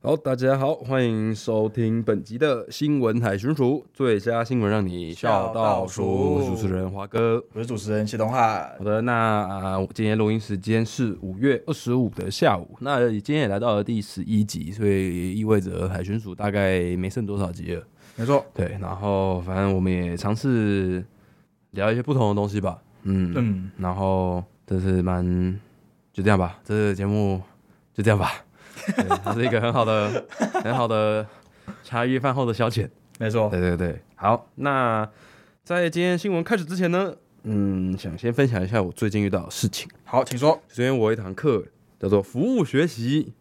好，大家好，欢迎收听本集的新闻海巡署，最佳新闻让你笑到数。我是主持人华哥，我是主持人谢东汉。好的，那啊，今天录音时间是五月二十五的下午。那今天也来到了第十一集，所以意味着海巡署大概没剩多少集了。没错，对。然后反正我们也尝试聊一些不同的东西吧。嗯嗯。然后这是蛮就这样吧，这个节目就这样吧。是一个很好的、很好的茶余饭后的消遣。没错，对对对。好，那在今天新闻开始之前呢，嗯，想先分享一下我最近遇到的事情。好，请说。首先，我有一堂课叫做服务学习，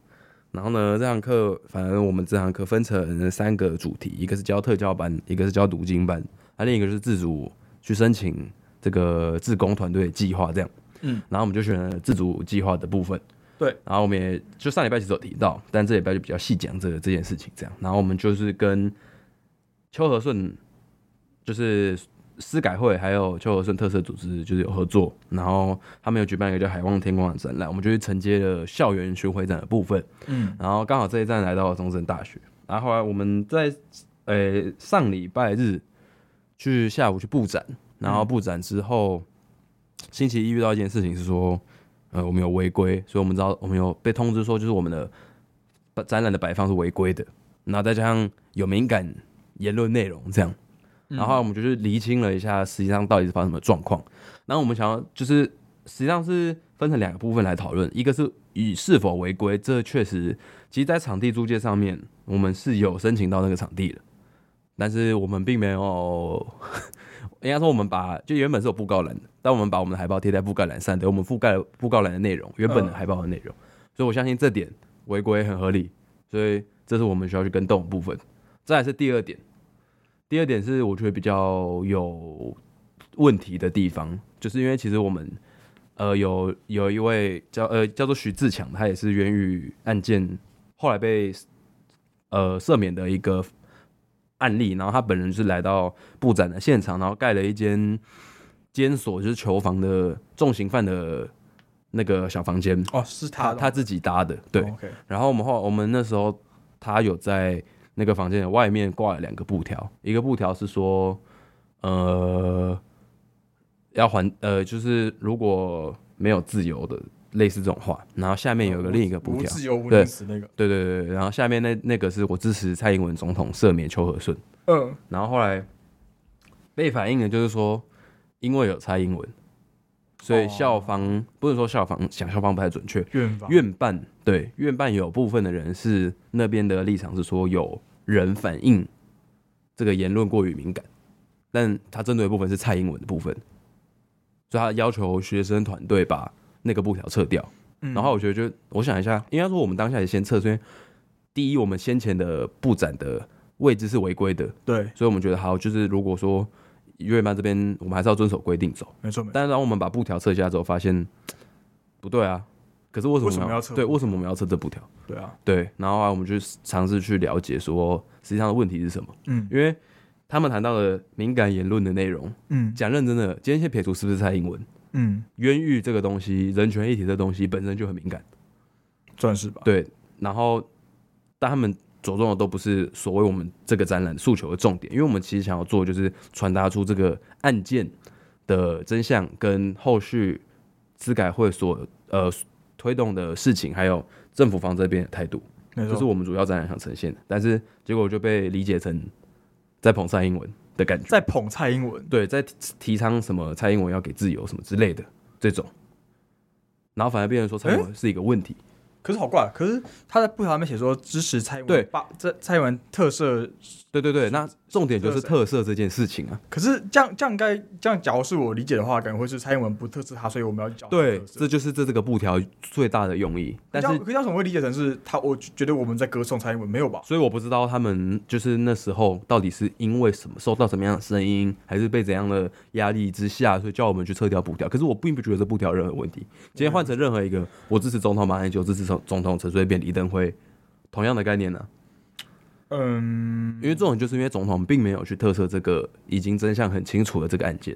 然后呢，这堂课反正我们这堂课分成三个主题，一个是教特教班，一个是教读经班，还另一个是自主去申请这个自工团队计划这样。嗯，然后我们就选了自主计划的部分。对，然后我们也就上礼拜其实有提到，但这礼拜就比较细讲这个这件事情，这样。然后我们就是跟邱和顺，就是司改会还有邱和顺特色组织就是有合作，然后他们有举办一个叫“海望天光”的展览，我们就去承接了校园巡回展的部分。嗯，然后刚好这一站来到了中正大学，然后后来我们在呃上礼拜日去下午去布展，然后布展之后，星期一遇到一件事情是说。呃，我们有违规，所以我们知道我们有被通知说，就是我们的展览的摆放是违规的，那再加上有敏感言论内容这样，然后我们就去厘清了一下，实际上到底是发生什么状况。然后我们想要就是实际上是分成两个部分来讨论，一个是以是否违规，这确实，其实，在场地租借上面，我们是有申请到那个场地的，但是我们并没有。应该说，我们把就原本是有布告栏的，但我们把我们的海报贴在布告栏上，对，我们覆盖了布告栏的内容，原本的海报的内容，所以我相信这点违规很合理，所以这是我们需要去跟动的部分。再来是第二点，第二点是我觉得比较有问题的地方，就是因为其实我们呃有有一位叫呃叫做徐志强，他也是源于案件后来被呃赦免的一个。案例，然后他本人是来到布展的现场，然后盖了一间监所，就是囚房的重刑犯的那个小房间。哦，是他他自己搭的，对。Oh, okay. 然后我们后我们那时候他有在那个房间的外面挂了两个布条，一个布条是说，呃，要还呃，就是如果没有自由的。类似这种话，然后下面有个另一个布条，对，那个，对对对，然后下面那那个是我支持蔡英文总统赦免邱和顺，嗯，然后后来被反映的就是说，因为有蔡英文，所以校方、哦、不是说校方想校方不太准确，院方。院办对院办有部分的人是那边的立场是说有人反映这个言论过于敏感，但他针对的部分是蔡英文的部分，所以他要求学生团队把。那个布条撤掉，然后我觉得就我想一下，应该说我们当下也先撤，所以第一，我们先前的布展的位置是违规的，对，所以我们觉得好，就是如果说月班这边，我们还是要遵守规定走，没错，没错。但是当我们把布条撤下之后，发现不对啊，可是为什么我们要撤？对，为什么我们要撤这布条？对啊，对，然后啊，我们就尝试去了解说，实际上的问题是什么？嗯，因为他们谈到了敏感言论的内容，嗯，讲认真的，今天先撇除是不是蔡英文。嗯，冤狱这个东西，人权议题这个东西本身就很敏感，算是吧？对，然后但他们着重的都不是所谓我们这个展览诉求的重点，因为我们其实想要做的就是传达出这个案件的真相，跟后续资改会所呃推动的事情，还有政府方这边的态度，这、就是我们主要展览想呈现的。但是结果就被理解成在捧上英文。的感觉，在捧蔡英文，对，在提倡什么蔡英文要给自由什么之类的这种，然后反而变成说蔡英文是一个问题。可是好怪，可是他在布条上面写说支持蔡英文，对，把这蔡英文特色，对对对，那重点就是特色这件事情啊。可是这样这样该这样，假如是我理解的话，可能会是蔡英文不特色他，所以我们要讲。对，这就是这这个布条最大的用意。但是，可是为什么会理解成是他？我觉得我们在歌颂蔡英文，没有吧？所以我不知道他们就是那时候到底是因为什么受到什么样的声音，还是被怎样的压力之下，所以叫我们去撤掉布条。可是我并不觉得这布条任何问题。今天换成任何一个，我支持总统马英九，支持总总统陈水扁。李登辉，同样的概念呢、啊？嗯，因为这种就是因为总统并没有去特赦这个已经真相很清楚的这个案件，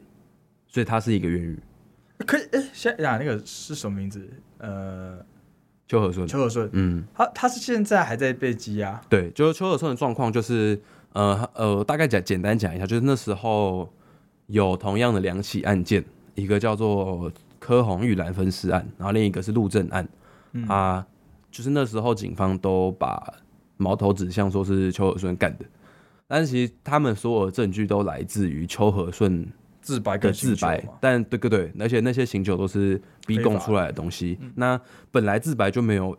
所以他是一个冤狱。可以，哎、欸，现在呀，那个是什么名字？呃，邱和顺，邱和顺，嗯，他他是现在还在被羁押，对，就是邱和顺的状况就是，呃呃，大概讲简单讲一下，就是那时候有同样的两起案件，一个叫做柯红玉兰分尸案，然后另一个是陆正案，嗯、啊，就是那时候警方都把矛头指向说是邱和顺干的，但是其实他们所有的证据都来自于邱和顺。自白的自白，但对对对，而且那些刑求都是逼供出来的东西。嗯、那本来自白就没有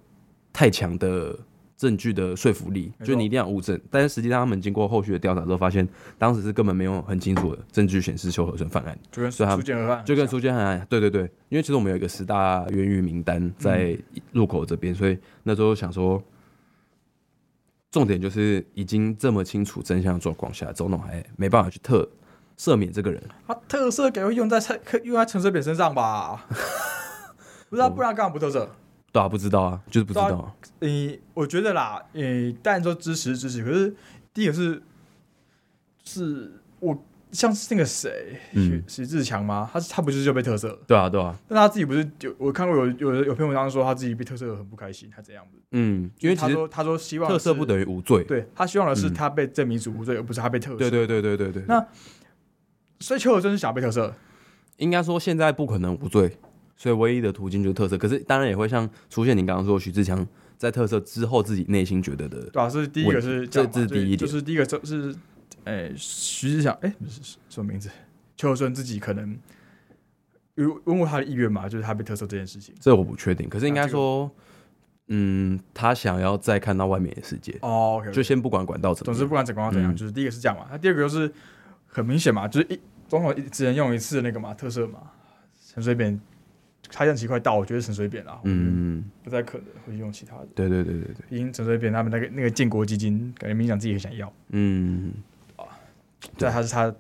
太强的证据的说服力，就你一定要物证。但是实际上他们经过后续的调查之后，发现当时是根本没有很清楚的证据显示邱和顺犯案，就跟苏建和案，就跟苏建和案，对对对，因为其实我们有一个十大冤狱名单在入口这边，嗯、所以那时候想说，重点就是已经这么清楚真相的状况下，总统还没办法去特。赦免这个人，他特赦给会用在陈用在陈水扁身上吧？不知道，不然干嘛不特赦？对啊，不知道啊，就是不知道。你、啊、我觉得啦，诶，当然说支持支持，可是第一个是，是我像是那个谁，许许志强吗？他他不是就被特色？对啊，对啊。但他自己不是有我看过有有有篇文章说他自己被特赦很不开心，他这样子。嗯，因为他说他说希望特色不等于无罪，对他希望的是他被证明是无罪，而不是他被特色。对对对对对对。那所以邱和顺是想被特色，应该说现在不可能无罪，所以唯一的途径就是特色。可是当然也会像出现你刚刚说徐志强在特色之后自己内心觉得的，对啊，是第一个是这这是第一点，就是第一个是，诶许志祥，哎，是什么名字？邱和顺自己可能有问过他的意愿嘛，就是他被特赦这件事情，这我不确定。可是应该说，嗯，他想要再看到外面的世界哦就先不管管道怎么，总之不管怎管道怎样，就是第一个是这样嘛，那第二个就是很明显嘛，就是一。总统只能用一次那个嘛特赦嘛，陈水扁他任期快到，我觉得陈水扁啊，嗯，不太可能会用其他的。对对对对对，毕竟陈水扁他们那个那个建国基金，感觉民进党自己很想要。嗯，啊，对，他是他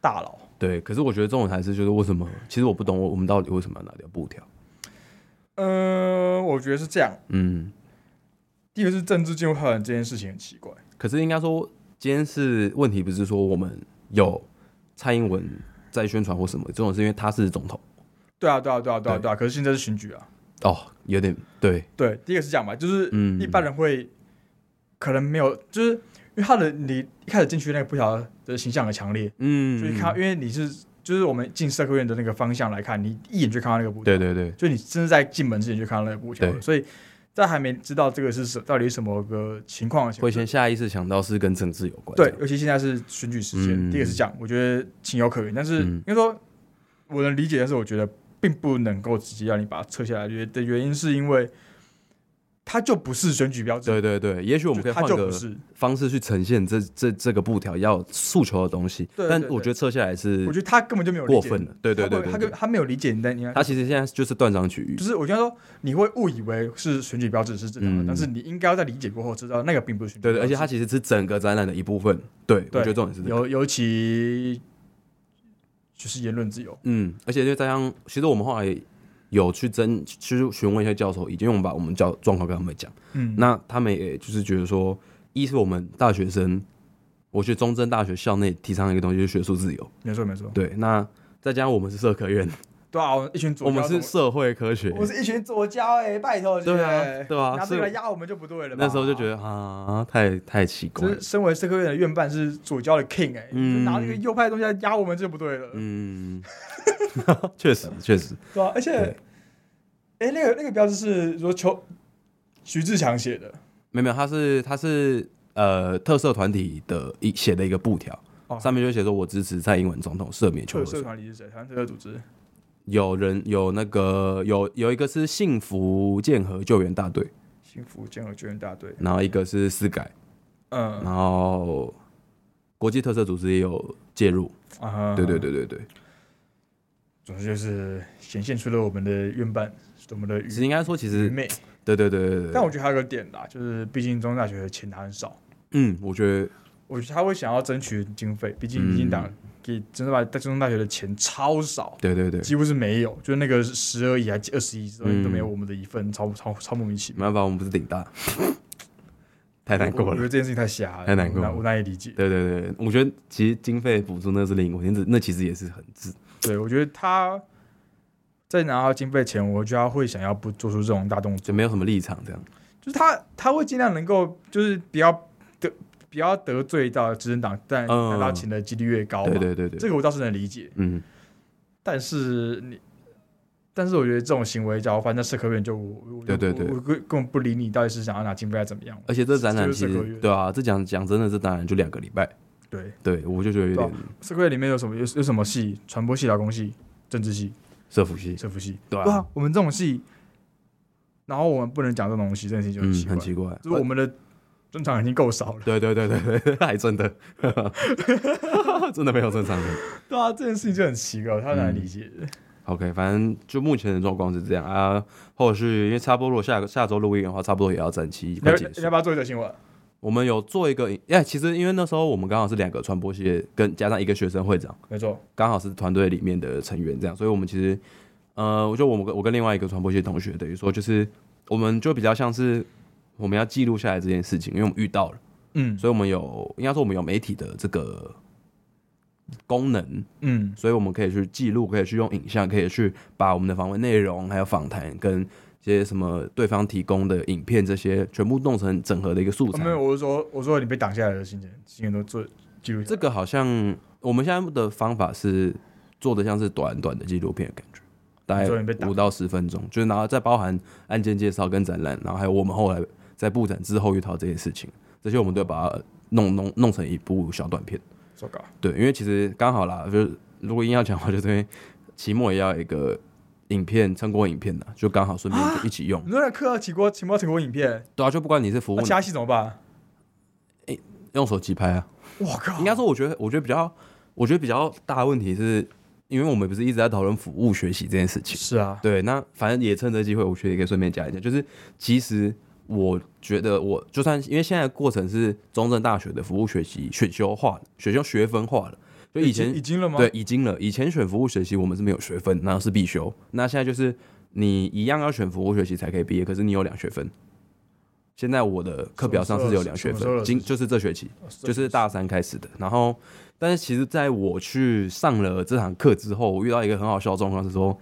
大佬。对，可是我觉得这种还是就是为什么？其实我不懂，我我们到底为什么要拿掉布条？嗯、呃，我觉得是这样。嗯，第一个是政治进入太晚这件事情很奇怪。可是应该说，今天是问题，不是说我们有。蔡英文在宣传或什么，这种是因为他是总统。对啊，对啊，对啊，对啊，对啊。可是现在是选举啊。哦，有点对。对，第一个是这样吧，就是一般人会可能没有，就是因为他的你一开始进去那个布条的形象很强烈，嗯，所以看，因为你是就是我们进社科院的那个方向来看，你一眼就看到那个布条，对对对，就你真的在进门之前就看到那个布条，所以。在还没知道这个是什到底什么个情况，会先下意识想到是跟政治有关。对，尤其现在是选举时间，嗯、第一个是这样，我觉得情有可原。但是应该说，我能理解，但是我觉得并不能够直接让你把它撤下来。觉得的原因是因为。它就不是选举标志。对对对，也许我们可以换个方式去呈现这这这个布条要诉求的东西。但我觉得撤下来是，我觉得他根本就没有过分了。对对对，他跟他没有理解你的。他其实现在就是断章取义。就是我觉得说，你会误以为是选举标志是正常的，但是你应该要在理解过后知道那个并不是选举。对对，而且它其实是整个展览的一部分。对，我觉得重点是这个。尤尤其就是言论自由。嗯，而且就这样，其实我们后来。有去征去询问一下教授，已经我们把我们教状况跟他们讲，嗯，那他们也就是觉得说，一是我们大学生，我觉得中正大学校内提倡一个东西就是学术自由，没错没错，对，那再加上我们是社科院，对啊，一群左，我们是社会科学，我是一群左交哎，拜托，对啊，对啊，拿这个来压我们就不对了，那时候就觉得啊，太太奇怪，就是身为社科院的院办是左交的 king 哎，嗯，拿这个右派的东西来压我们就不对了，嗯。确实，确实，对啊，而且，哎对，那个那个标志是说邱徐志强写的，没有没有，他是他是呃特色团体的一写的一个布条，哦、上面就写说我支持蔡英文总统赦免邱。特色团体是谁？台湾特色组织？有人有那个有有一个是幸福建和救援大队，幸福建和救援大队，然后一个是私改，嗯，然后国际特色组织也有介入，啊哈，对对对对对。总之就是显现出了我们的院办，我们的其实应该说，其实美，对对对对对。但我觉得还有个点啦，就是毕竟中正大学的钱拿很少。嗯，我觉得，我觉得他会想要争取经费，毕竟民进党给中正大中正大学的钱超少。对对对，几乎是没有，就是那个十二亿还二十亿都都没有我们的一份，超超超莫名其妙。没办法，我们不是顶大，太难过了。我觉得这件事情太瞎了，太难过了，我难以理解。对对对，我觉得其实经费补助那是另一回事，那其实也是很自。对，我觉得他在拿到经费前，我觉得他会想要不做出这种大动作，就没有什么立场这样。就是他他会尽量能够就是比较得比较得罪到执政党，但拿到钱的几率越高。对对对对，这个我倒是能理解。嗯，但是你。但是我觉得这种行为，假如反正社科院就我，对对对，我根本不理你，到底是想要拿经费还是怎么样？而且这展览其实对啊，这讲讲真的，这当然就两个礼拜。对对，我就觉得有点。社科院里面有什么有有什么系？传播系、劳工系、政治系、社福系、社福系。对啊，我们这种系，然后我们不能讲这种东西，这件事情就很奇怪。很奇怪，就是我们的正常已经够少了。对对对对对，还真的，真的没有正常人。对啊，这件事情就很奇怪，他难理解。OK，反正就目前的状况是这样啊。或者是因为差不多，如果下个下周录音的话，差不多也要整期。你要不要做一个新闻？我们有做一个，哎，其实因为那时候我们刚好是两个传播系，跟加上一个学生会长，没错，刚好是团队里面的成员这样，所以我们其实，呃，我觉得我们我跟另外一个传播系同学，等于说就是我们就比较像是我们要记录下来这件事情，因为我们遇到了，嗯，所以我们有应该说我们有媒体的这个。功能，嗯，所以我们可以去记录，可以去用影像，可以去把我们的访问内容，还有访谈跟一些什么对方提供的影片这些，全部弄成整合的一个素材。没有，我是说，我说你被挡下来的信件，信件都做记录。这个好像我们现在的方法是做的像是短短的纪录片的感觉，大概五到十分钟，就是然后再包含案件介绍跟展览，然后还有我们后来在布展之后遇到这些事情，这些我们都把它弄弄弄成一部小短片。对，因为其实刚好啦，就是如果硬要讲的话，就是因为期末也要一个影片成果影片的，就刚好顺便就一起用。你那课要期末期末成果影片？对啊，就不管你是服务，其他系怎么办？哎，用手机拍啊！我靠！应该说，我觉得，我觉得比较，我觉得比较大的问题是，因为我们不是一直在讨论服务学习这件事情。是啊，对，那反正也趁这机会，我觉得也可以顺便讲一下，就是其实。我觉得，我就算因为现在的过程是中正大学的服务学习选修化，选修学分化了。就以前已经了吗？对，已经了。以前选服务学习，我们是没有学分，那是必修。那现在就是你一样要选服务学习才可以毕业，可是你有两学分。现在我的课表上是有两学分，今就是这学期，就是大三开始的。然后，但是其实在我去上了这堂课之后，我遇到一个很好笑的状况是说。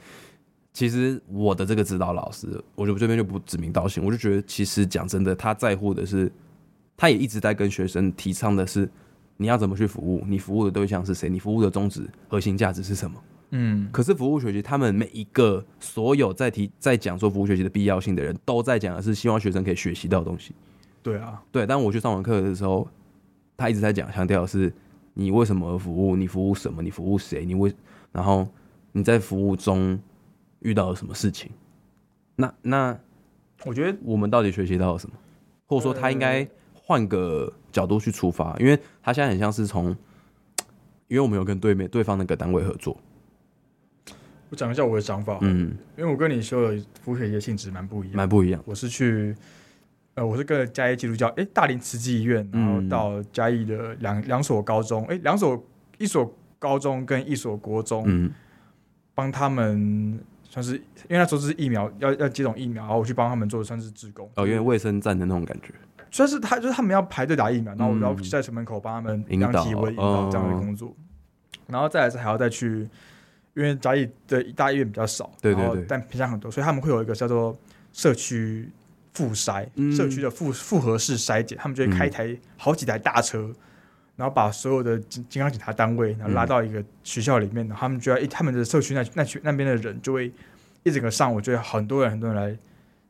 其实我的这个指导老师，我就这边就不指名道姓，我就觉得其实讲真的，他在乎的是，他也一直在跟学生提倡的是，你要怎么去服务，你服务的对象是谁，你服务的宗旨、核心价值是什么。嗯。可是服务学习，他们每一个所有在提在讲说服务学习的必要性的人，都在讲的是希望学生可以学习到东西。对啊，对。但我去上完课的时候，他一直在讲强调的是，你为什么而服务，你服务什么，你服务谁，你为，然后你在服务中。遇到了什么事情？那那，我觉得我们到底学习到了什么？或者说他应该换个角度去出发，因为他现在很像是从，因为我们有跟对面对方那个单位合作。我讲一下我的想法，嗯，因为我跟你说的服务学习的性质蛮不一样，蛮不一样。我是去，呃，我是跟嘉义基督教，哎、欸，大林慈济医院，然后到嘉义的两两所高中，哎、欸，两所一所高中跟一所国中，嗯，帮他们。算是因为那时候是疫苗要要接种疫苗，然后我去帮他们做算是志工哦，因为卫生站的那种感觉。算是他就是他们要排队打疫苗，然后我要在城门口帮他们量体温引导这样的工作，哦、然后再来是还要再去，因为嘉义的大医院比较少，对对对，但偏向很多，所以他们会有一个叫做社区复筛，嗯、社区的复复合式筛检，他们就会开一台好几台大车。然后把所有的健健康检查单位，然后拉到一个学校里面，嗯、他们就要一他们的社区那那区那边的人就会一整个上午，就会很多人很多人来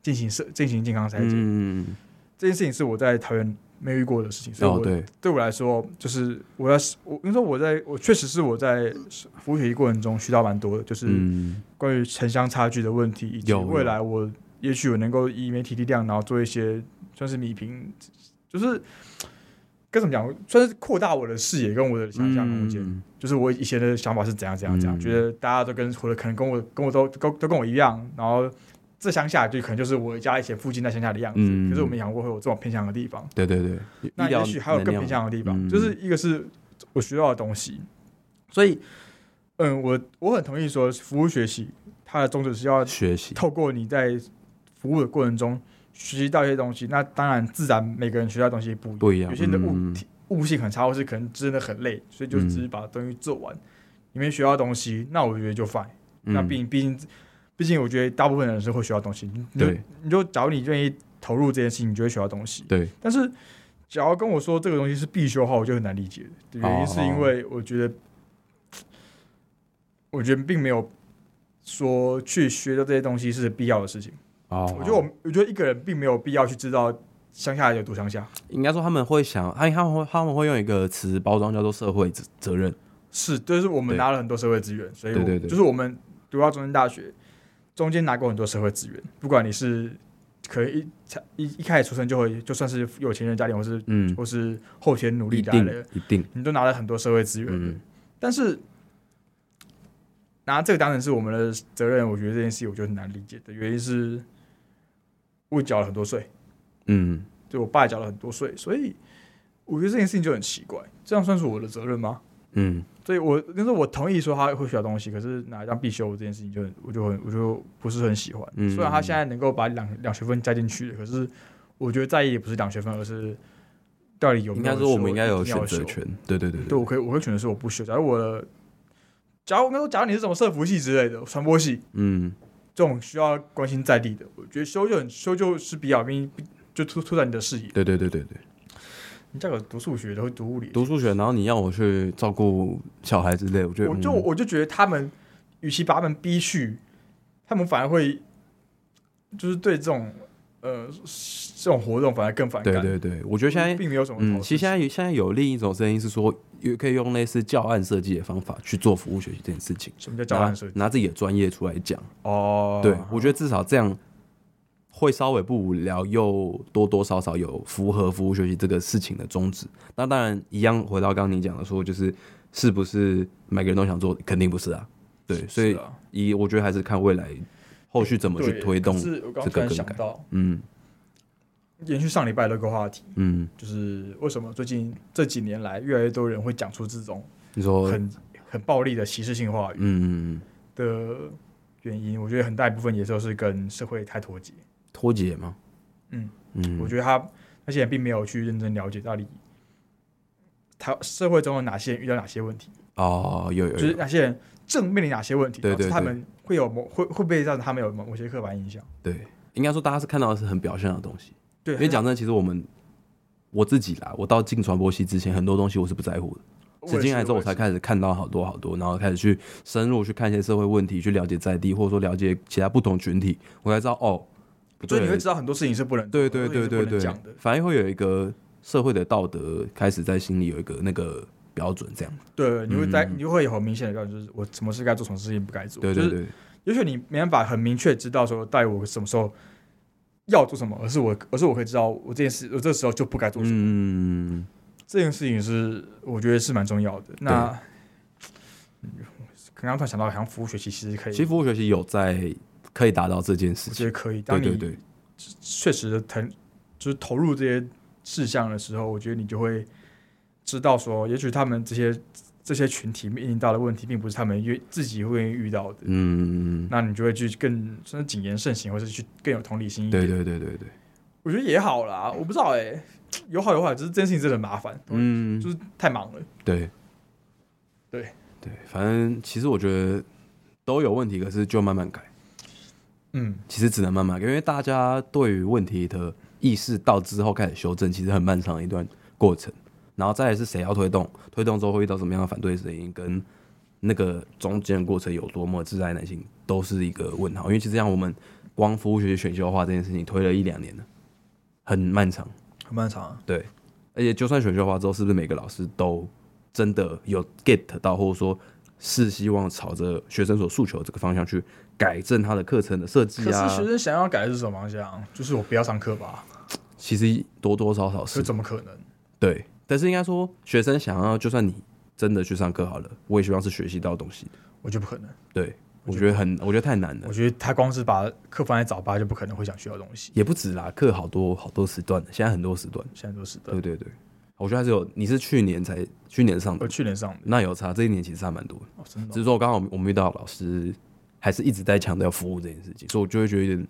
进行社进行健康筛检。嗯，这件事情是我在桃园没遇过的事情，所以我、哦、对，对我来说，就是我要我跟你说，我在我确实是我在服务学习过程中学到蛮多的，就是关于城乡差距的问题，以及未来我也许我能够以媒体力量，然后做一些算是米平，就是。该怎么讲？算是扩大我的视野跟我的想象空间。嗯、就是我以前的想法是怎样怎样怎样，嗯、觉得大家都跟或者可能跟我跟我都都都跟我一样。然后这乡下就可能就是我家以前附近在乡下的样子。嗯、可是我没想过会有这种偏向的地方。对对对。那也许还有更偏向的地方，就是一个是我学到的东西。所以，嗯，我我很同意说，服务学习它的宗旨是要学习，透过你在服务的过程中。学习到一些东西，那当然自然每个人学到的东西不一样，不一样，有些人的物体、嗯、物性很差，或是可能真的很累，所以就只是把东西做完。你没学到东西，那我觉得就 fine。嗯、那毕竟毕竟毕竟我觉得大部分人是会学到东西。对，你就假如你愿意投入这件事情，你就会学到东西。对，但是假如跟我说这个东西是必修的话，我就很难理解。原因是因为我觉得，我觉得并没有说去学的这些东西是必要的事情。哦，我觉得我我觉得一个人并没有必要去知道乡下有多乡下。应该说他们会想，他他们会他们会用一个词包装叫做社会责责任。是，就是我们拿了很多社会资源，所以对对对，就是我们读到中山大学，中间拿过很多社会资源。不管你是可以一一一开始出生就会，就算是有钱人家庭，或是嗯，或是后天努力来的，一定，你都拿了很多社会资源。嗯，但是拿这个当成是我们的责任，我觉得这件事我觉得很难理解的原因是，我缴了很多税，嗯，对我爸缴了很多税，所以我觉得这件事情就很奇怪，这样算是我的责任吗？嗯，所以我，但是我同意说他会学到东西，可是拿一张必修这件事情就，就我就很，我就不是很喜欢。嗯，虽然他现在能够把两两学分加进去，可是我觉得在意也不是两学分，而是到底有没有。应该说我们应该有选择权。对对对，对我可以，我会选择是我不修。假如我的，假如我说，假如你是什么社服系之类的传播系，嗯，这种需要关心在地的，我觉得修就很修就是比较兵，就突拓展你的视野。对对对对对。你叫我读数学，都会读物理。读数学，然后你要我去照顾小孩之类，我觉得我就我就觉得他们，与其把他们逼去，他们反而会，就是对这种呃这种活动反而更反感。对对对，我觉得现在并没有什么。嗯，其实现在现在有另一种声音是说，也可以用类似教案设计的方法去做服务学习这件事情。什么叫教案设计？拿自己的专业出来讲。哦，对，我觉得至少这样。会稍微不无聊，又多多少少有符合服务学习这个事情的宗旨。那当然，一样回到刚刚你讲的说，就是是不是每个人都想做？肯定不是啊。对，所以一我觉得还是看未来后续怎么去推动这个更改。嗯，延续上礼拜那个话题，嗯，就是为什么最近这几年来越来越多人会讲出这种你说很很暴力的歧视性话语，嗯的原因，我觉得很大一部分也就是跟社会太脱节。脱节吗？嗯嗯，我觉得他那些人并没有去认真了解到底他社会中有哪些人遇到哪些问题哦，有有，有，就是哪些人正面临哪些问题，对对，他们会有某会会不会让他们有某某些刻板印象？对，应该说大家是看到的是很表象的东西。对，因为讲真的，其实我们我自己啦，我到进传播系之前，很多东西我是不在乎的。只进来之后，我才开始看到好多好多，然后开始去深入去看一些社会问题，去了解在地，或者说了解其他不同群体，我才知道哦。所以你会知道很多事情是不能对对对对对讲的，反而会有一个社会的道德开始在心里有一个那个标准，这样。对，你会在你就会有很明显的标准，就是我什么事该做，什么事情不该做。对对对。也许你没办法很明确知道说，到底我什么时候要做什么，而是我而是我可以知道我这件事，我这个时候就不该做什么。嗯，这件事情是我觉得是蛮重要的。那刚刚突然想到，好像服务学习其实可以，其实服务学习有在。可以达到这件事情，我觉得可以。当你确实的投，就是投入这些事项的时候，我觉得你就会知道说，也许他们这些这些群体面临到的问题，并不是他们愿自己会遇到的。嗯，那你就会去更甚至谨言慎行，或是去更有同理心一点。对对对对对，我觉得也好啦。我不知道哎、欸，有好有坏，只是这件事情真的很麻烦。嗯，就是太忙了。对，对对，反正其实我觉得都有问题，可是就慢慢改。嗯，其实只能慢慢，因为大家对于问题的意识到之后开始修正，其实很漫长的一段过程。然后再来是谁要推动，推动之后会遇到什么样的反对声音，跟那个中间的过程有多么自在耐心，都是一个问号。因为其实像我们光服务学习选修化这件事情推了一两年了，很漫长，很漫长啊。对，而且就算选修化之后，是不是每个老师都真的有 get 到，或者说？是希望朝着学生所诉求的这个方向去改正他的课程的设计啊。可是学生想要改的是什么方向？就是我不要上课吧？其实多多少少是。怎么可能？对，但是应该说，学生想要，就算你真的去上课好了，我也希望是学习到东西。我觉得不可能。对，我觉得很，我觉得太难了。我觉得他光是把课放在早八，就不可能会想学到东西。也不止啦，课好多好多时段，现在很多时段，现在很多时段。对对对。我觉得还是有，你是去年才去年上的，我去年上的，那有差，这一年其实差蛮多的。哦，真的。只是说刚好我们遇到老师还是一直在强调服务这件事情，所以我就会觉得有点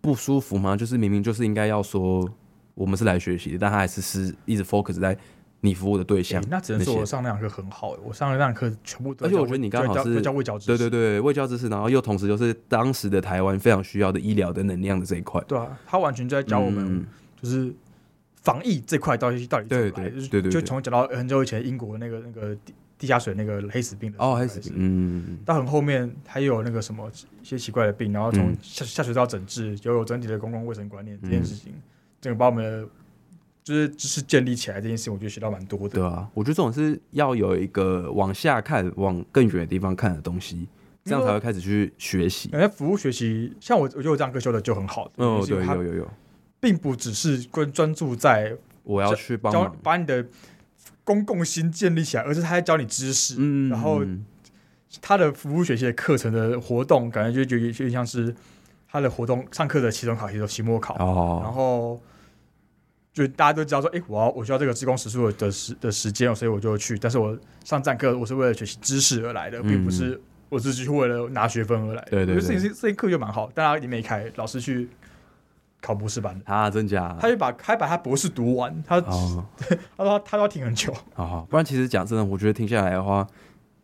不舒服嘛。就是明明就是应该要说我们是来学习的，但他还是是一直 focus 在你服务的对象。那只能说我上那堂课很好，我上的那堂课全部都。而且我觉得你刚好是教卫教知识，对对对，卫教知识，然后又同时又是当时的台湾非常需要的医疗的能量的这一块。对啊，他完全就在教我们，就是防疫这块到底到底怎么来，对对对，就从讲到很久以前英国那个那个地地下水那个黑死病的哦，黑死病，嗯，到很后面还有那个什么一些奇怪的病，然后从下下水道整治，就有整体的公共卫生观念这件事情，这个把我们的。就是知识建立起来这件事情，我觉得学到蛮多的。对啊，我觉得这种是要有一个往下看、往更远的地方看的东西，这样才会开始去学习。感觉服务学习，像我，我觉得我这样课修的就很好。哦，对，有有有，并不只是关专注在我要去帮忙把你的公共心建立起来，而是他在教你知识。嗯，然后他的服务学习的课程的活动，感觉就就有点像是他的活动上课的期中考、期中期末考。哦，然后。就大家都知道说，哎、欸，我要我需要这个自工时数的时的时间，所以我就去。但是我上战课，我是为了学习知识而来的，并不是我只是为了拿学分而来的。对对，对，这这这课就蛮好，大家也没开，老师去考博士班啊，真假？他就把还把他博士读完，他、哦、他说他，他要听很久。好，不然其实讲真的，我觉得听下来的话，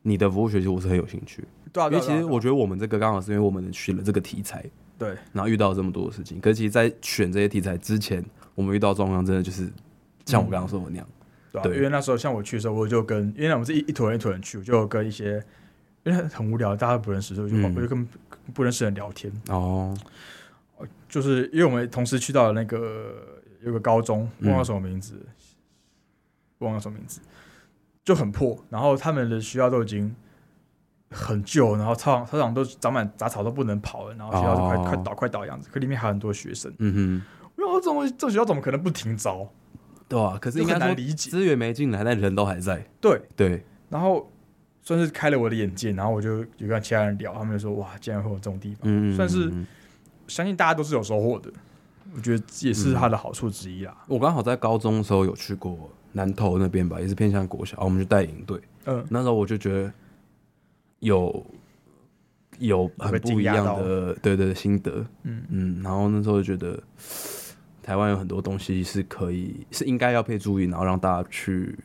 你的服务学习我是很有兴趣。对啊，因为其实我觉得我们这个刚好是因为我们选了这个题材，对，然后遇到这么多的事情。可是其实，在选这些题材之前。我们遇到状况真的就是像我刚刚说的那样，嗯、对、啊、对，因为那时候像我去的时候，我就跟，因为我们是一一坨人一坨人去，我就跟一些，因为很无聊，大家不认识，所以我就、嗯、我就跟不认识的人聊天。哦，就是因为我们同时去到了那个有个高中，忘了什么名字，嗯、忘了什么名字，就很破。然后他们的学校都已经很旧，然后操场操场都长满杂草，都不能跑了，然后学校就快、哦、快倒快倒的样子。可里面还有很多学生。嗯哼。我这种这学校怎么可能不停招？对啊，可是应该说资源没进来，但人都还在。对对，然后算是开了我的眼界，然后我就有跟其他人聊，他们就说：“哇，竟然会有这种地方。嗯”算是相信大家都是有收获的。我觉得也是它的好处之一啦。我刚好在高中的时候有去过南投那边吧，也是偏向国小，我们就带营队。嗯，那时候我就觉得有有很不一样的对对心得。嗯嗯，然后那时候就觉得。台湾有很多东西是可以，是应该要被注意，然后让大家去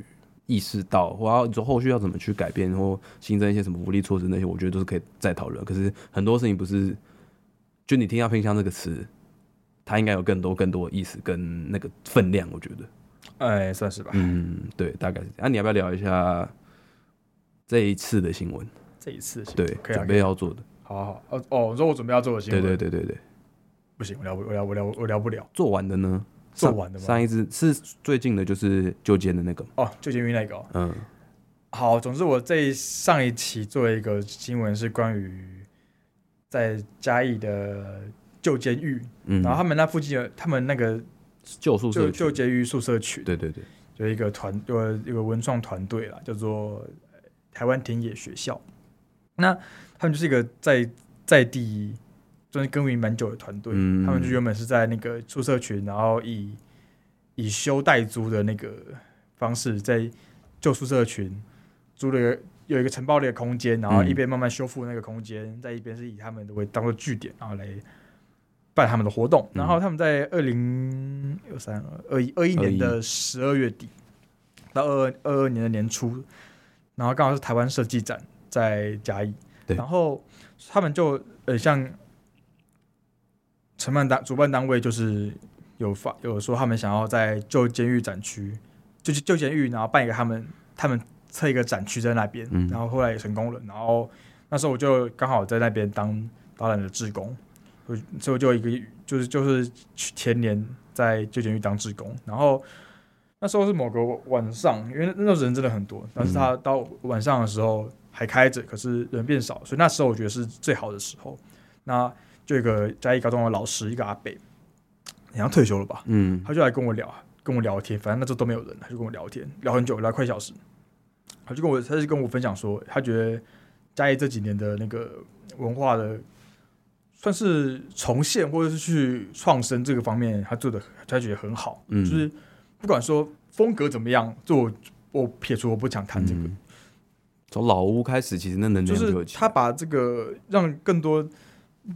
意识到，或要你说后续要怎么去改变，或新增一些什么福利措施那些，我觉得都是可以再讨论。可是很多事情不是，就你听到“偏乡”这个词，它应该有更多更多意思跟那个分量，我觉得，哎，算是吧。嗯，对，大概是这样。那、啊、你要不要聊一下这一次的新闻？这一次对，准备要做的。好好好，哦哦，你说我准备要做的新闻？对对对对对。不行，我聊不，我聊我聊我聊不了。做完的呢？做完的吗？上一支是最近的，就是旧监的那个哦，旧监狱那个、哦。嗯，好，总之我这上一期做一个新闻，是关于在嘉义的旧监狱，嗯，然后他们那附近有他们那个旧宿舍旧监狱宿舍群，对对对，有一个团，有一个文创团队啦，叫做台湾田野学校。那他们就是一个在在地。就是耕耘蛮久的团队，嗯、他们就原本是在那个宿舍群，然后以以修代租的那个方式，在旧宿舍群租了有一个承包的一个空间，然后一边慢慢修复那个空间，嗯、在一边是以他们的为当做据点，然后来办他们的活动。嗯、然后他们在二零二三二一二一年的十二月底到二二二年的年初，然后刚好是台湾设计展在嘉义，对然后他们就呃像。承办单主办单位就是有发有说他们想要在旧监狱展区，就是旧监狱，然后办一个他们他们设一个展区在那边，嗯、然后后来也成功了。然后那时候我就刚好在那边当导览的志工，所以我就一个就是就是去前年在旧监狱当志工。然后那时候是某个晚上，因为那时候人真的很多，但是他到晚上的时候还开着，可是人变少，所以那时候我觉得是最好的时候。那就一个嘉义高中的老师，一个阿北，好像退休了吧？嗯，他就来跟我聊，跟我聊天。反正那时候都没有人，他就跟我聊天，聊很久，聊快一小时。他就跟我，他就跟我分享说，他觉得嘉义这几年的那个文化的，算是重现或者是去创生这个方面，他做的他觉得很好。嗯，就是不管说风格怎么样，就我，我撇除我不想谈这个。从、嗯、老屋开始，其实那能就是他把这个让更多。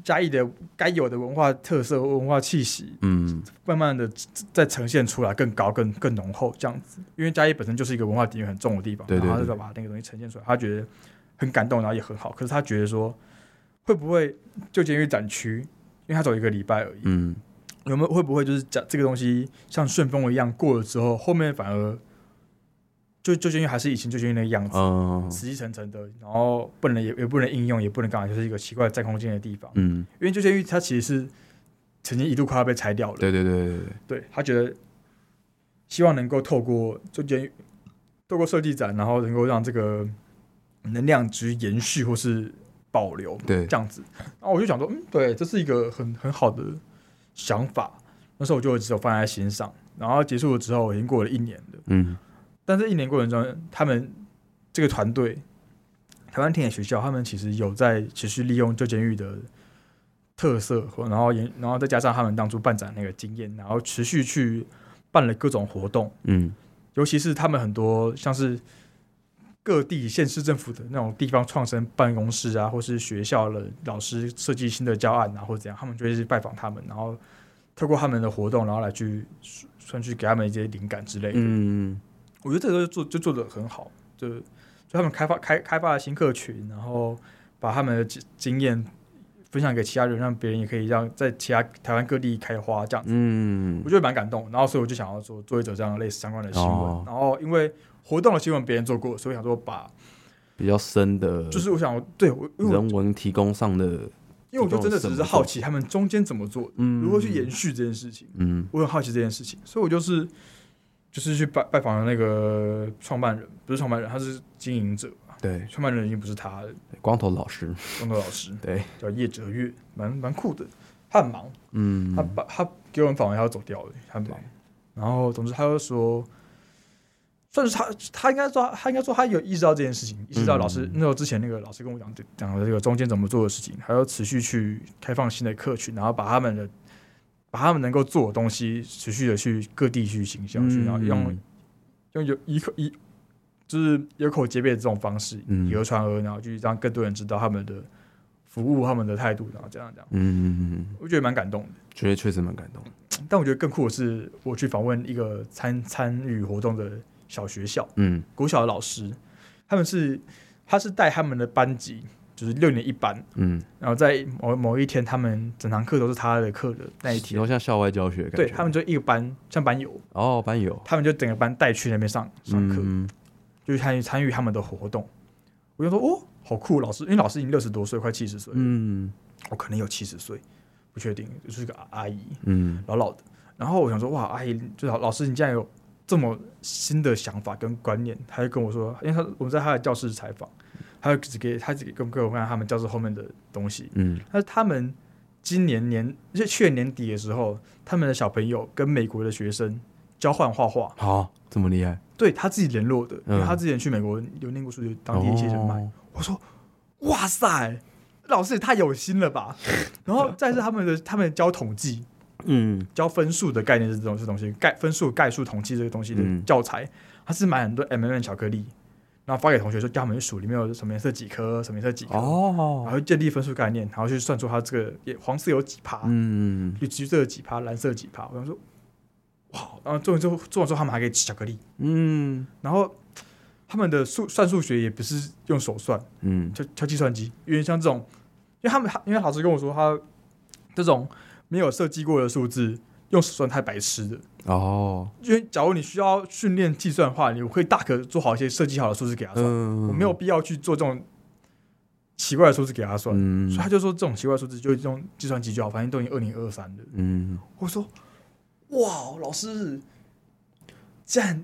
嘉义的该有的文化特色、文化气息，嗯，慢慢的再呈现出来，更高、更更浓厚这样子。因为嘉义本身就是一个文化底蕴很重的地方，然后他就把那个东西呈现出来，他觉得很感动，然后也很好。可是他觉得说，会不会就监狱展区，因为他走一个礼拜而已，嗯，有没有会不会就是讲这个东西像顺风一样过了之后，后面反而。就就因为还是以前就因为那个样子，嗯，死气沉沉的，然后不能也也不能应用，也不能干嘛，就是一个奇怪的占空间的地方。嗯，因为就监狱它其实是曾经一度快要被拆掉了。对对对对对，对他觉得希望能够透过就监狱，透过设计展，然后能够让这个能量值延续或是保留，对，这样子。然后我就想说，嗯，对，这是一个很很好的想法。那时候我就只有放在心上。然后结束了之后，已经过了一年了。嗯。但是，一年过程中，他们这个团队，台湾田野学校，他们其实有在持续利用旧监狱的特色，然后也，然后再加上他们当初办展那个经验，然后持续去办了各种活动。嗯，尤其是他们很多像是各地县市政府的那种地方创生办公室啊，或是学校的老师设计新的教案啊，或者怎样，他们就会去拜访他们，然后透过他们的活动，然后来去算去给他们一些灵感之类的。嗯。我觉得这个就做就做的很好，就就他们开发开开发了新客群，然后把他们的经经验分享给其他人，让别人也可以让在其他台湾各地开花这样子。嗯，我觉得蛮感动。然后所以我就想要做做一则这样类似相关的新闻。哦、然后因为活动的新闻别人做过，所以想说把比较深的，就是我想对我人文提供上的，因为我就真的只是好奇他们中间怎么做，嗯，如何去延续这件事情。嗯，我很好奇这件事情，所以我就是。就是去拜拜访的那个创办人，不是创办人，他是经营者。对，创办人已经不是他了，光头老师，光头老师，对，叫叶哲月，蛮蛮酷的。他很忙，嗯，他把他给我们访问，他要走掉了，他很忙。然后，总之，他就说，算是他，他应该说，他应该说，他有意识到这件事情，意识到老师、嗯、那时候之前那个老师跟我讲讲的这个中间怎么做的事情，还要持续去开放新的客群，然后把他们的。把他们能够做的东西持续的去各地去行销，去、嗯、然后用用有一口一就是有口皆碑的这种方式，以讹传讹，然后去让更多人知道他们的服务、他们的态度，然后这样这样。嗯嗯嗯，我觉得蛮感动的，觉得确实蛮感动。但我觉得更酷的是，我去访问一个参参与活动的小学校，嗯，国小的老师，他们是他是带他们的班级。就是六年一班，嗯，然后在某某一天，他们整堂课都是他的课的那一天，然后像校外教学，对他们就一个班像班友哦，班友，他们就整个班带去那边上上课，嗯、就参与参与他们的活动。我就说哦，好酷，老师，因为老师已经六十多岁，快七十岁，嗯，我可能有七十岁，不确定，就是个阿姨，嗯，老老的。然后我想说哇，阿姨，就老老师，你竟然有这么新的想法跟观念，他就跟我说，因为他我们在他的教室采访。他只给他只给跟各位看他们教室后面的东西，嗯，但是他们今年年就去年年底的时候，他们的小朋友跟美国的学生交换画画，好，这么厉害？对他自己联络的，因为他之前去美国有念过书，有当地一些人脉。我说，哇塞，老师也太有心了吧！然后再是他们的他们教统计，嗯，教分数的概念是这种是东西，概分数概数统计这个东西的教材，他是买很多 M&M 巧克力。然后发给同学说，叫他们去数里面有什么颜色几颗，什么颜色几颗，哦，然后建立分数概念，然后去算出它这个黄色有几趴，嗯，绿色有几趴，蓝色有几趴。我想说，哇！然后做完之后，做完之后他们还可以吃巧克力，嗯，然后他们的数算数学也不是用手算，嗯，敲敲计算机，因为像这种，因为他们因为老师跟我说，他这种没有设计过的数字。用手算太白痴的哦，因为假如你需要训练计算的话，你可以大可做好一些设计好的数字给他算，嗯、我没有必要去做这种奇怪的数字给他算，嗯、所以他就说这种奇怪的数字就用计算机就好，反正都已经二零二三了。嗯，我说哇，老师，这样，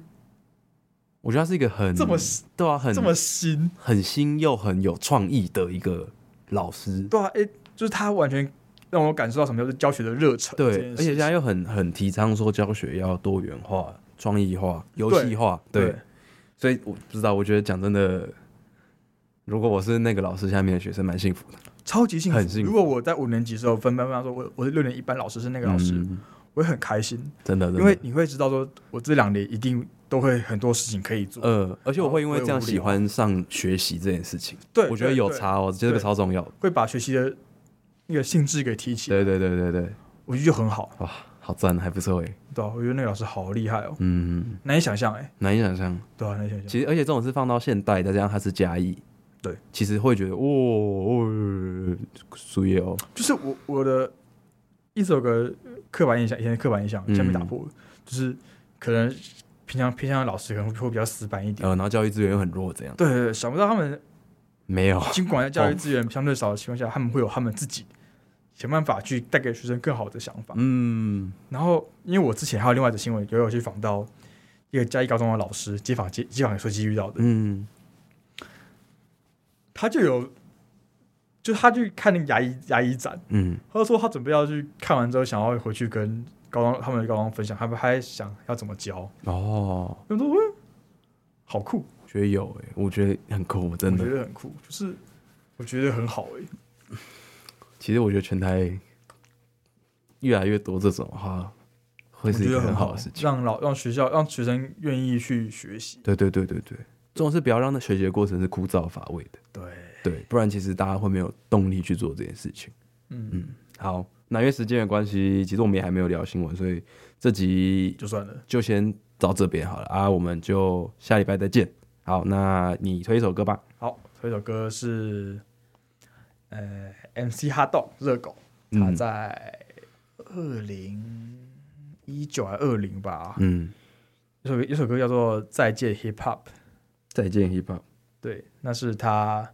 我觉得他是一个很这么对啊，很这么新，很新又很有创意的一个老师。对啊，哎、欸，就是他完全。让我感受到什么叫做教学的热忱。对，而且现在又很很提倡说教学要多元化、创意化、游戏化。对，对，所以我不知道，我觉得讲真的，如果我是那个老师下面的学生，蛮幸福的，超级幸福。很幸福。如果我在五年级的时候分班，班说我我是六年一班老师是那个老师，嗯、我会很开心。真的，真的，因为你会知道说，我这两年一定都会很多事情可以做。呃，而且我会因为这样喜欢上学习这件事情。对，我觉得有差哦，这个超重要的。会把学习的。那个兴致给提起。对对对对对，我觉得就很好。哇，好赞，还不错哎。对啊，我觉得那个老师好厉害哦。嗯，难以想象哎，难以想象。对啊，难以想象。其实，而且这种是放到现代，再加上他是嘉义，对，其实会觉得哇哦，输液哦。就是我我的一首歌刻板印象，以前的刻板印象现在被打破了，嗯、就是可能平常偏向的老师可能会比较死板一点，呃，然后教育资源又很弱，这样。对对对，想不到他们没有，尽管在教育资源相对少的情况下，他们会有他们自己想办法去带给学生更好的想法。嗯，然后因为我之前还有另外的新闻，也有去访到一个嘉义高中的老师，街访街街访时期遇到的，嗯，他就有。就他去看那个牙医牙医展，嗯，他就说他准备要去看完之后，想要回去跟高中他们的高中分享，他们还想要怎么教哦。他说：“好酷，觉得有诶、欸，我觉得很酷，真的我觉得很酷，就是我觉得很好诶、欸。其实我觉得全台越来越多这种哈，会是一个很好的事情，让老让学校让学生愿意去学习。对对对对对，这种是不要让那学习的过程是枯燥乏味的。对。对，不然其实大家会没有动力去做这件事情。嗯嗯，好，那因为时间的关系，其实我们也还没有聊新闻，所以这集就算了，就先到这边好了啊。我们就下礼拜再见。好，那你推一首歌吧。好，推一首歌是呃 MC HotDog 热狗，他在二零一九还二零吧。嗯，一首一首歌叫做《再见 Hip Hop》，再见 Hip Hop。对，那是他。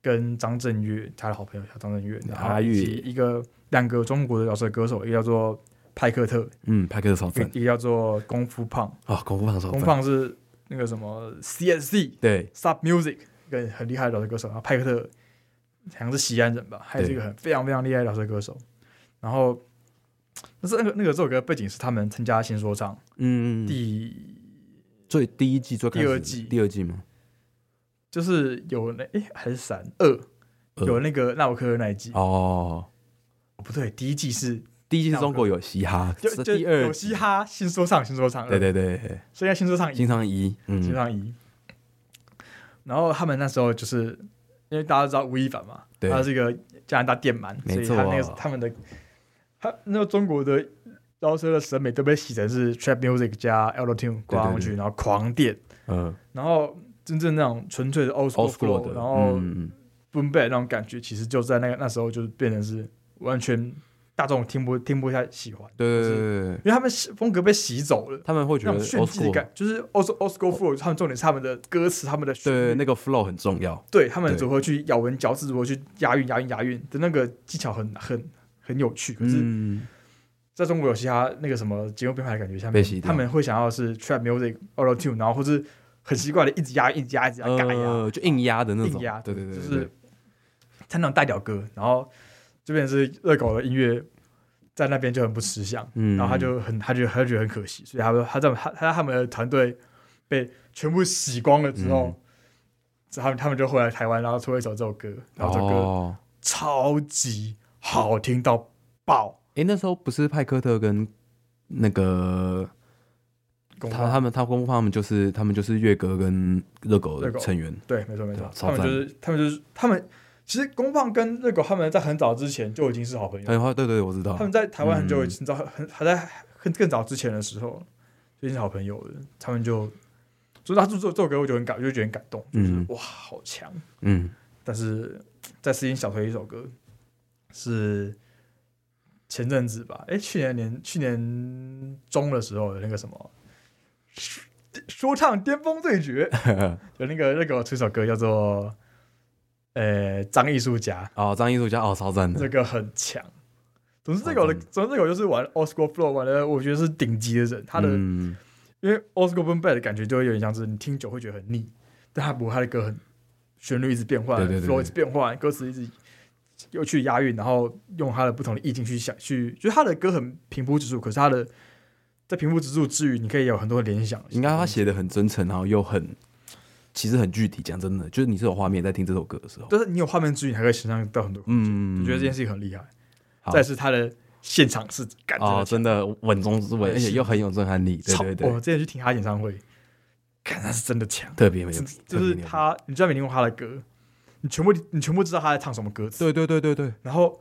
跟张震岳，他的好朋友叫张震岳，然后一个两个中国的饶舌歌手，一个叫做派克特，嗯，派克特超赞，一个叫做功夫胖。啊，功夫胖功夫胖是那个什么 CSC 对，Sub Music 一个很厉害的饶舌歌手，然后派克特好像是西安人吧，还是一个很非常非常厉害的饶舌歌手，然后那是那个那个这首歌背景是他们参加新说唱，嗯，第最第一季做第二季。第二季吗？就是有那哎还是三？二。有那个纳吾克尔那一季。哦，不对，第一季是第一季是中国有嘻哈，就就有嘻哈新说唱新说唱，对对对，所以叫新说唱新说唱一，新说唱一。然后他们那时候就是因为大家都知道吴亦凡嘛，他是一个加拿大电鳗，所以他那个他们的他那个中国的饶舌的审美都被洗成是 trap music 加 auto tune 挂上去，然后狂电，嗯，然后。真正那种纯粹的 old school 然后 boom bap 那种感觉，其实就在那个那时候就变成是完全大众听不听不太喜欢。对对对，因为他们风格被洗走了，他们会觉得炫技感就是 old old school flow，他们重点是他们的歌词，他们的对那个 flow 很重要。对他们如何去咬文嚼字，如何去押韵押韵押韵的那个技巧很很很有趣。可是在中国有嘻哈那个什么节目编排的感觉下面，他们会想要是 trap music auto tune，然后或是。很奇怪的，一直压，一直压，一直压，嘎压，就硬压的那种。硬压，对对对，就是他那种大屌歌，然后这边是热狗的音乐，在那边就很不吃香，然后他就很，他就他就觉得很可惜，所以他说他在他他他们的团队被全部洗光了之后，他们他们就回来台湾，然后出了一首这首歌，然后这首歌超级好听到爆。哎，那时候不是派克特跟那个。他他们他公布他们就是他们就是月哥跟热狗的成员，对，没错没错，他们就是他们就是他们其实公放跟热狗他们在很早之前就已经是好朋友，对对对，我知道。他们在台湾很久以前，早很还在很更早之前的时候就已经是好朋友了，他们就所以他做做这首歌我就很感我就觉得很感动，就是哇好强，嗯，但是在私心小推一首歌是前阵子吧，哎去年年去年中的时候的那个什么。说唱巅峰对决，就那个那个出首歌叫做呃张艺术家哦，张艺术家哦，超赞的，这个很强。总之这个的，总之这个就是玩 school flow 玩的，我觉得是顶级的人。他的因为 old school boom bap 的感觉就会有点像是你听久会觉得很腻，但他不，他的歌很旋律一直变换，flow 一直变换，歌词一直又去押韵，然后用他的不同的意境去想去，就是他的歌很平铺直述，可是他的。在平铺直述之余，你可以有很多的联想。应该他写的很真诚，然后又很，其实很具体。讲真的，就是你是有画面在听这首歌的时候，就是你有画面之余，你还可以想象到很多。嗯，我觉得这件事情很厉害。再是他的现场是感觉真的稳中之稳，而且又很有震撼力。对对对，我之前去听他演唱会，看他是真的强，特别没有。就是他，你知道没听过他的歌，你全部你全部知道他在唱什么歌词。对对对对对。然后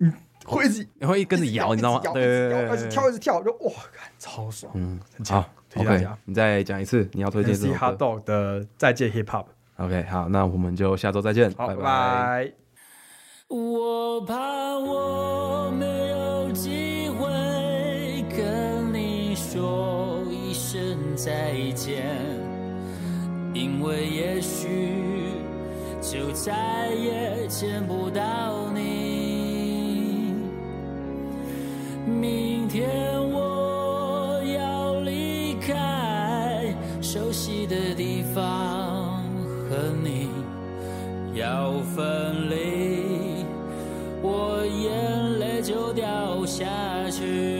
嗯，会一直会跟着摇，你知道吗？对对对，一直跳一直跳，就哇，超爽。嗯，很强。推荐大家。你再讲一次，你要推荐什么？MC HotDog 的《再见 Hip Hop》。OK，好，那我们就下周再见。拜拜。我怕我没有机会跟你说一声再见，因为也许就再也见不到明天我要离开熟悉的地方，和你要分离。我眼泪就掉下去。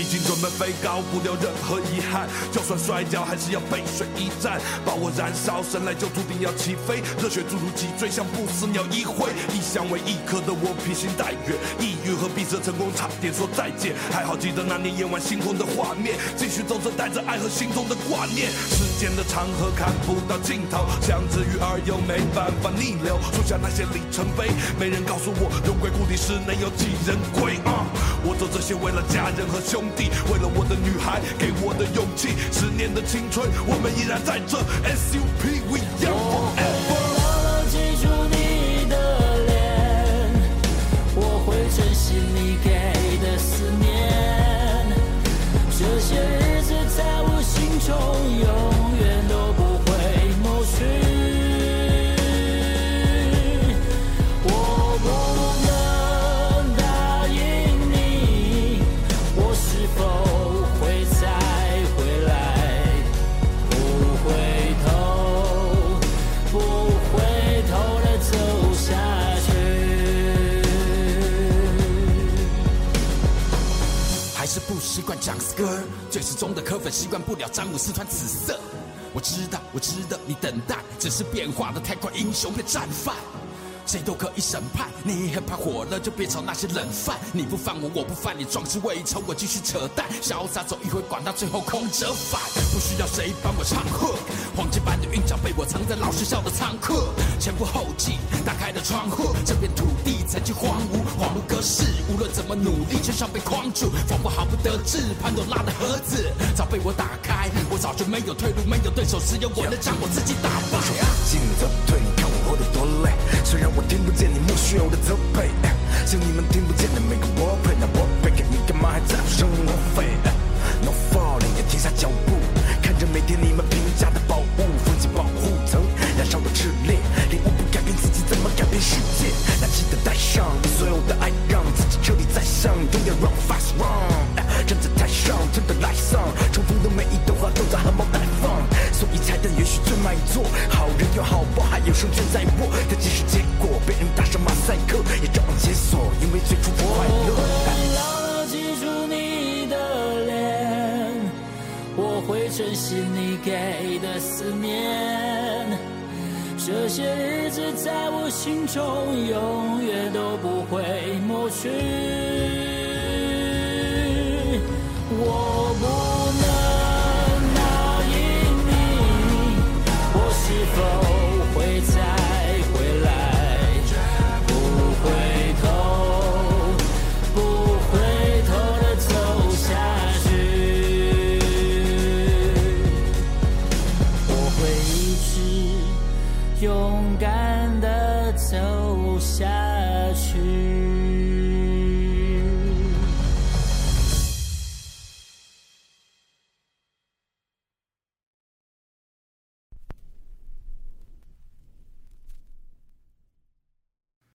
已经准备飞高，不留任何遗憾。就算摔跤，还是要背水一战，把我燃烧。生来就注定要起飞，热血注入脊椎，像不死鸟一挥。异乡为异客的我披星戴月，抑郁和闭塞成功差点说再见。还好记得那年夜晚星空的画面，继续走着带着爱和心中的挂念。时间的长河看不到尽头，像只鱼儿又没办法逆流。数下那些里程碑，没人告诉我，荣归故里时能有几人归？啊、我做这些为了家人和兄地。为了我的女孩，给我的勇气，十年的青春，我们依然在这。SUP，We young forever。我牢牢记住你的脸，我会珍惜你给的思念，这些日子在我心中永习惯不了詹姆斯穿紫色。我知道，我知道你等待，只是变化的太快，英雄被战犯。谁都可以审判，你害怕火了就别炒那些冷饭。你不犯我，我不犯你，壮志未酬，我继续扯淡，潇洒走一回，管他最后空折返。不需要谁帮我唱和，黄金般的韵脚被我藏在老学校的仓库。前赴后继，打开了窗户，这片土地曾经荒芜，恍如隔世。无论怎么努力，却像被框住，仿佛毫不得志。潘多拉的盒子早被我打开，我早就没有退路，没有对手，只有我能将我自己打败。进则退，得多累，虽然我。听不见你莫须有的责备，像你们听不见的每个我配，那我配给你干嘛还在乎生活费？No falling，停下脚步，看着每天你们评价的宝物，封紧保护层，燃烧的炽烈，领悟不改变自己，怎么改变世界？那记得带上你所有的爱，让自己彻底再上，永远 run fast run 胜券在握，但即使结果。被人打上马赛克，也照样解锁，因为最初不快乐。我会牢牢记住你的脸，我会珍惜你给的思念，这些日子在我心中永远都不会抹去。